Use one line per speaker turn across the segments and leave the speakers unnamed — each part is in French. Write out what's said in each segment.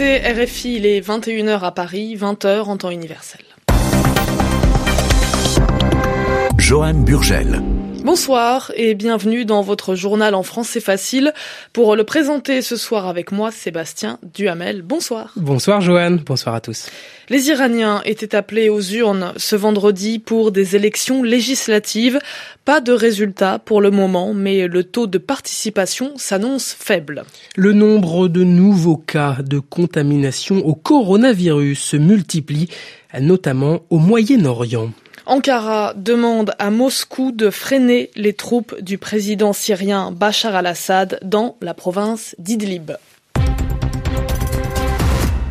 RFI, il est 21h à Paris, 20h en temps universel.
Johan Burgel.
Bonsoir et bienvenue dans votre journal en français facile. Pour le présenter ce soir avec moi, Sébastien Duhamel. Bonsoir.
Bonsoir Johan, bonsoir à tous.
Les Iraniens étaient appelés aux urnes ce vendredi pour des élections législatives. Pas de résultat pour le moment, mais le taux de participation s'annonce faible.
Le nombre de nouveaux cas de contamination au coronavirus se multiplie, notamment au Moyen-Orient.
Ankara demande à Moscou de freiner les troupes du président syrien Bachar al-Assad dans la province d'Idlib.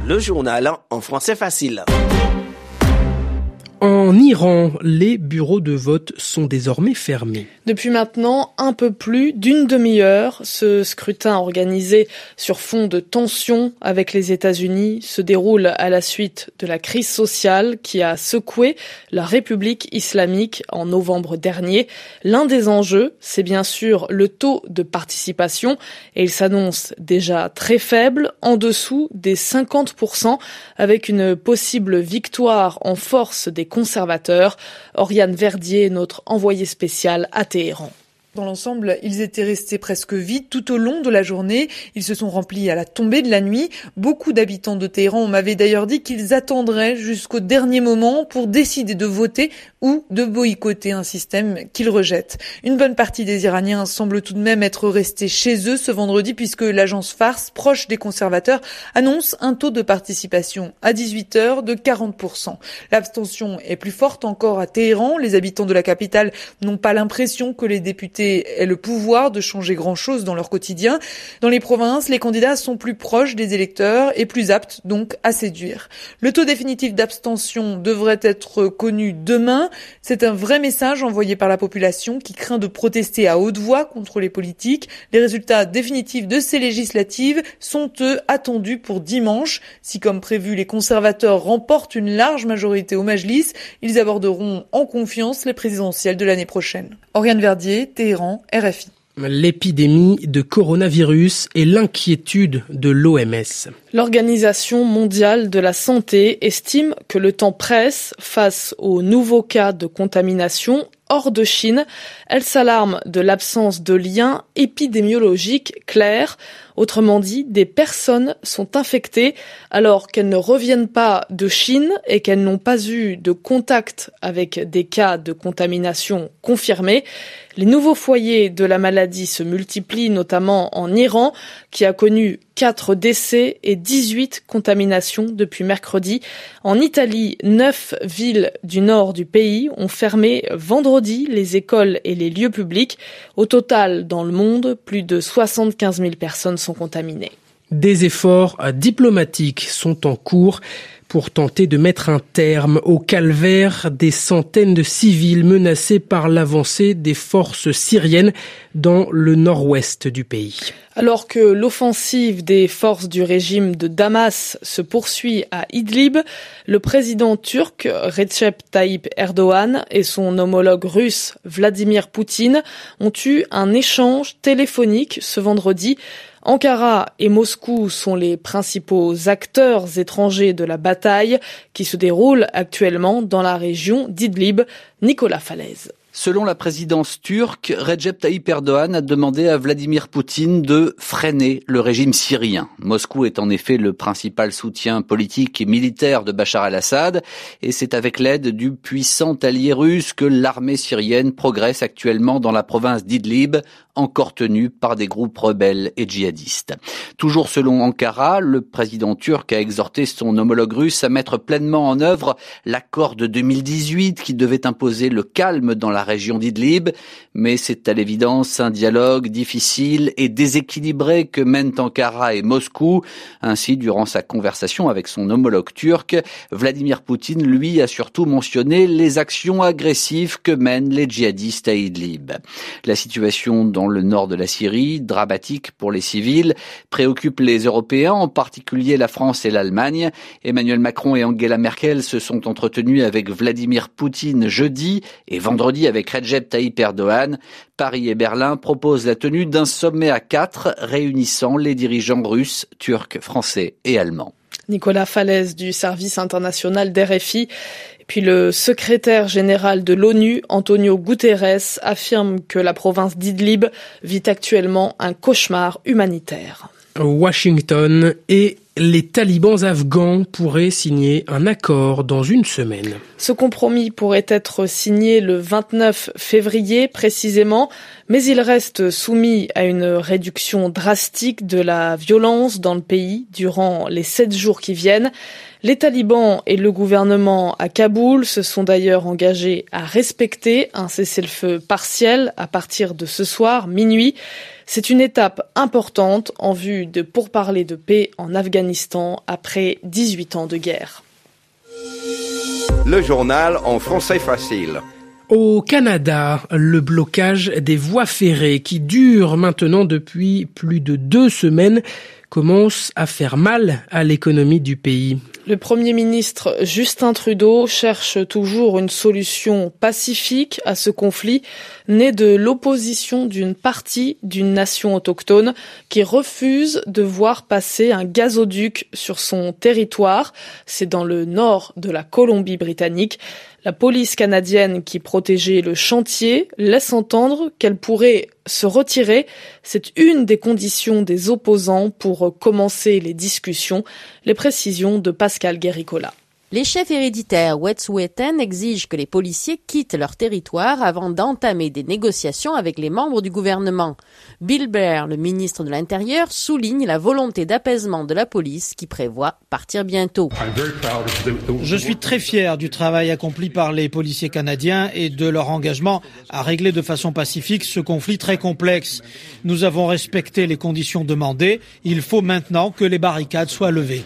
Le journal en français facile.
En Iran, les bureaux de vote sont désormais fermés.
Depuis maintenant un peu plus d'une demi-heure, ce scrutin organisé sur fond de tensions avec les États-Unis se déroule à la suite de la crise sociale qui a secoué la République islamique en novembre dernier. L'un des enjeux, c'est bien sûr le taux de participation et il s'annonce déjà très faible, en dessous des 50%, avec une possible victoire en force des conservateurs. Oriane Verdier, notre envoyé spécial à Téhéran.
Dans l'ensemble, ils étaient restés presque vides tout au long de la journée. Ils se sont remplis à la tombée de la nuit. Beaucoup d'habitants de Téhéran m'avaient d'ailleurs dit qu'ils attendraient jusqu'au dernier moment pour décider de voter ou de boycotter un système qu'ils rejettent. Une bonne partie des Iraniens semble tout de même être restés chez eux ce vendredi puisque l'agence Farce, proche des conservateurs, annonce un taux de participation à 18h de 40%. L'abstention est plus forte encore à Téhéran. Les habitants de la capitale n'ont pas l'impression que les députés aient le pouvoir de changer grand-chose dans leur quotidien. Dans les provinces, les candidats sont plus proches des électeurs et plus aptes donc à séduire. Le taux définitif d'abstention devrait être connu demain. C'est un vrai message envoyé par la population qui craint de protester à haute voix contre les politiques. Les résultats définitifs de ces législatives sont eux attendus pour dimanche. Si comme prévu les conservateurs remportent une large majorité au Majlis, ils aborderont en confiance les présidentielles de l'année prochaine. Oriane Verdier, Téhéran, RFI.
L'épidémie de coronavirus et l'inquiétude de l'OMS.
L'Organisation mondiale de la santé estime que le temps presse face aux nouveaux cas de contamination hors de Chine. Elle s'alarme de l'absence de liens épidémiologiques clairs. Autrement dit, des personnes sont infectées alors qu'elles ne reviennent pas de Chine et qu'elles n'ont pas eu de contact avec des cas de contamination confirmés. Les nouveaux foyers de la maladie se multiplient notamment en Iran qui a connu 4 décès et 18 contaminations depuis mercredi. En Italie, 9 villes du nord du pays ont fermé vendredi les écoles et les lieux publics. Au total, dans le monde, plus de 75 000 personnes sont contaminées.
Des efforts diplomatiques sont en cours pour tenter de mettre un terme au calvaire des centaines de civils menacés par l'avancée des forces syriennes dans le nord-ouest du pays.
Alors que l'offensive des forces du régime de Damas se poursuit à Idlib, le président turc Recep Tayyip Erdogan et son homologue russe Vladimir Poutine ont eu un échange téléphonique ce vendredi Ankara et Moscou sont les principaux acteurs étrangers de la bataille qui se déroule actuellement dans la région d'Idlib. Nicolas Falaise.
Selon la présidence turque, Recep Tayyip Erdogan a demandé à Vladimir Poutine de freiner le régime syrien. Moscou est en effet le principal soutien politique et militaire de Bachar al-Assad et c'est avec l'aide du puissant allié russe que l'armée syrienne progresse actuellement dans la province d'Idlib, encore tenue par des groupes rebelles et djihadistes. Toujours selon Ankara, le président turc a exhorté son homologue russe à mettre pleinement en œuvre l'accord de 2018 qui devait imposer le calme dans la région d'Idlib, mais c'est à l'évidence un dialogue difficile et déséquilibré que mènent Ankara et Moscou. Ainsi, durant sa conversation avec son homologue turc, Vladimir Poutine, lui, a surtout mentionné les actions agressives que mènent les djihadistes à Idlib. La situation dans le nord de la Syrie, dramatique pour les civils, préoccupe les Européens, en particulier la France et l'Allemagne. Emmanuel Macron et Angela Merkel se sont entretenus avec Vladimir Poutine jeudi et vendredi avec Recep Tayyip Erdogan. Paris et Berlin proposent la tenue d'un sommet à quatre réunissant les dirigeants russes, turcs, français et allemands.
Nicolas Falaise du service international d'RFI. Puis le secrétaire général de l'ONU, Antonio Guterres, affirme que la province d'Idlib vit actuellement un cauchemar humanitaire.
Washington et les talibans afghans pourraient signer un accord dans une semaine.
Ce compromis pourrait être signé le 29 février précisément, mais il reste soumis à une réduction drastique de la violence dans le pays durant les sept jours qui viennent. Les talibans et le gouvernement à Kaboul se sont d'ailleurs engagés à respecter un cessez-le-feu partiel à partir de ce soir, minuit. C'est une étape importante en vue de pourparler de paix en Afghanistan après 18 ans de guerre.
Le journal en français facile.
Au Canada, le blocage des voies ferrées qui dure maintenant depuis plus de deux semaines commence à faire mal à l'économie du pays.
Le Premier ministre Justin Trudeau cherche toujours une solution pacifique à ce conflit né de l'opposition d'une partie d'une nation autochtone qui refuse de voir passer un gazoduc sur son territoire. C'est dans le nord de la Colombie-Britannique. La police canadienne qui protégeait le chantier laisse entendre qu'elle pourrait se retirer. C'est une des conditions des opposants pour commencer les discussions. Les précisions de Pascal Guéricola.
Les chefs héréditaires Wet'suwet'en exigent que les policiers quittent leur territoire avant d'entamer des négociations avec les membres du gouvernement. Bill Blair, le ministre de l'Intérieur, souligne la volonté d'apaisement de la police qui prévoit partir bientôt.
Je suis très fier du travail accompli par les policiers canadiens et de leur engagement à régler de façon pacifique ce conflit très complexe. Nous avons respecté les conditions demandées. Il faut maintenant que les barricades soient levées.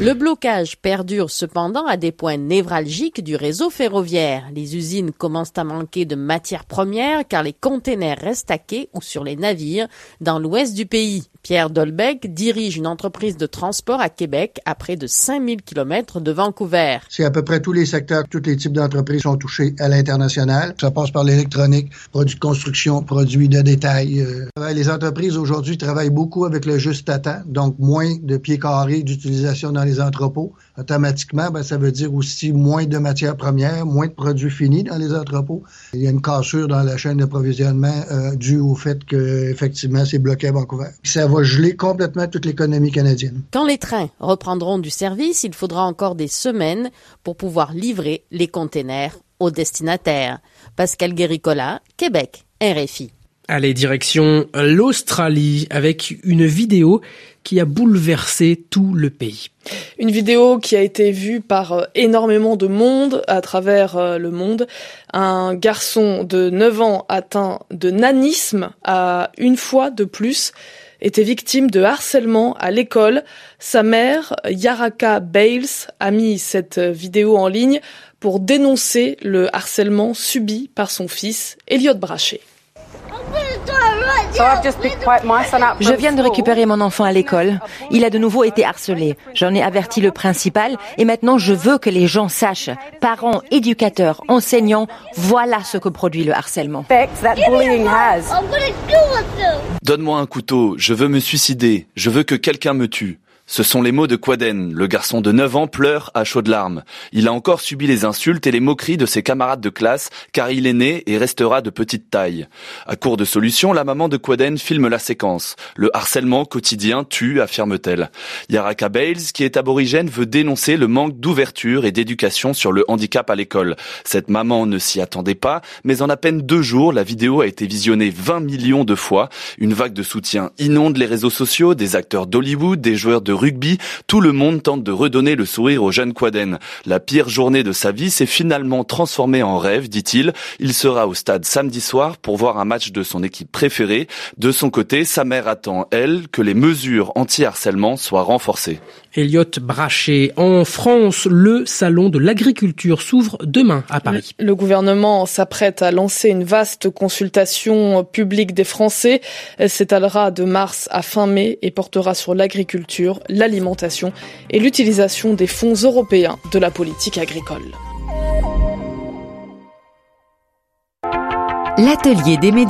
Le blocage perdure cependant à des points névralgiques du réseau ferroviaire. Les usines commencent à manquer de matières premières car les containers restent à quai ou sur les navires dans l'ouest du pays. Pierre Dolbeck dirige une entreprise de transport à Québec à près de 5000 km de Vancouver.
C'est à peu près tous les secteurs, tous les types d'entreprises sont touchés à l'international. Ça passe par l'électronique, produits de construction, produits de détail. Euh. Les entreprises aujourd'hui travaillent beaucoup avec le juste à temps, donc moins de pieds carrés d'utilisation dans les entrepôts. Automatiquement, ben, ça veut dire aussi moins de matières premières, moins de produits finis dans les entrepôts. Il y a une cassure dans la chaîne d'approvisionnement euh, due au fait que effectivement c'est bloqué à Vancouver. Ça va geler complètement toute l'économie canadienne.
Quand les trains reprendront du service, il faudra encore des semaines pour pouvoir livrer les containers aux destinataires. Pascal Guéricola, Québec, RFI.
Allez, direction l'Australie avec une vidéo qui a bouleversé tout le pays.
Une vidéo qui a été vue par euh, énormément de monde à travers euh, le monde. Un garçon de 9 ans atteint de nanisme a une fois de plus était victime de harcèlement à l'école. Sa mère, Yaraka Bales, a mis cette vidéo en ligne pour dénoncer le harcèlement subi par son fils, Elliot Brachet.
Je viens de récupérer mon enfant à l'école. Il a de nouveau été harcelé. J'en ai averti le principal et maintenant je veux que les gens sachent, parents, éducateurs, enseignants, voilà ce que produit le harcèlement.
Donne-moi un couteau, je veux me suicider, je veux que quelqu'un me tue. Ce sont les mots de Quaden. Le garçon de 9 ans pleure à chaudes larmes. Il a encore subi les insultes et les moqueries de ses camarades de classe car il est né et restera de petite taille. À court de solution, la maman de Quaden filme la séquence. Le harcèlement quotidien tue, affirme-t-elle. Yaraka Bales, qui est aborigène, veut dénoncer le manque d'ouverture et d'éducation sur le handicap à l'école. Cette maman ne s'y attendait pas, mais en à peine deux jours, la vidéo a été visionnée 20 millions de fois. Une vague de soutien inonde les réseaux sociaux, des acteurs d'Hollywood, des joueurs de rugby, tout le monde tente de redonner le sourire au jeune Quaden. La pire journée de sa vie s'est finalement transformée en rêve, dit-il. Il sera au stade samedi soir pour voir un match de son équipe préférée. De son côté, sa mère attend, elle, que les mesures anti-harcèlement soient renforcées.
Elliot Brachet. En France, le salon de l'agriculture s'ouvre demain à Paris.
Le gouvernement s'apprête à lancer une vaste consultation publique des Français. Elle s'étalera de mars à fin mai et portera sur l'agriculture, l'alimentation et l'utilisation des fonds européens de la politique agricole.
L'atelier des médias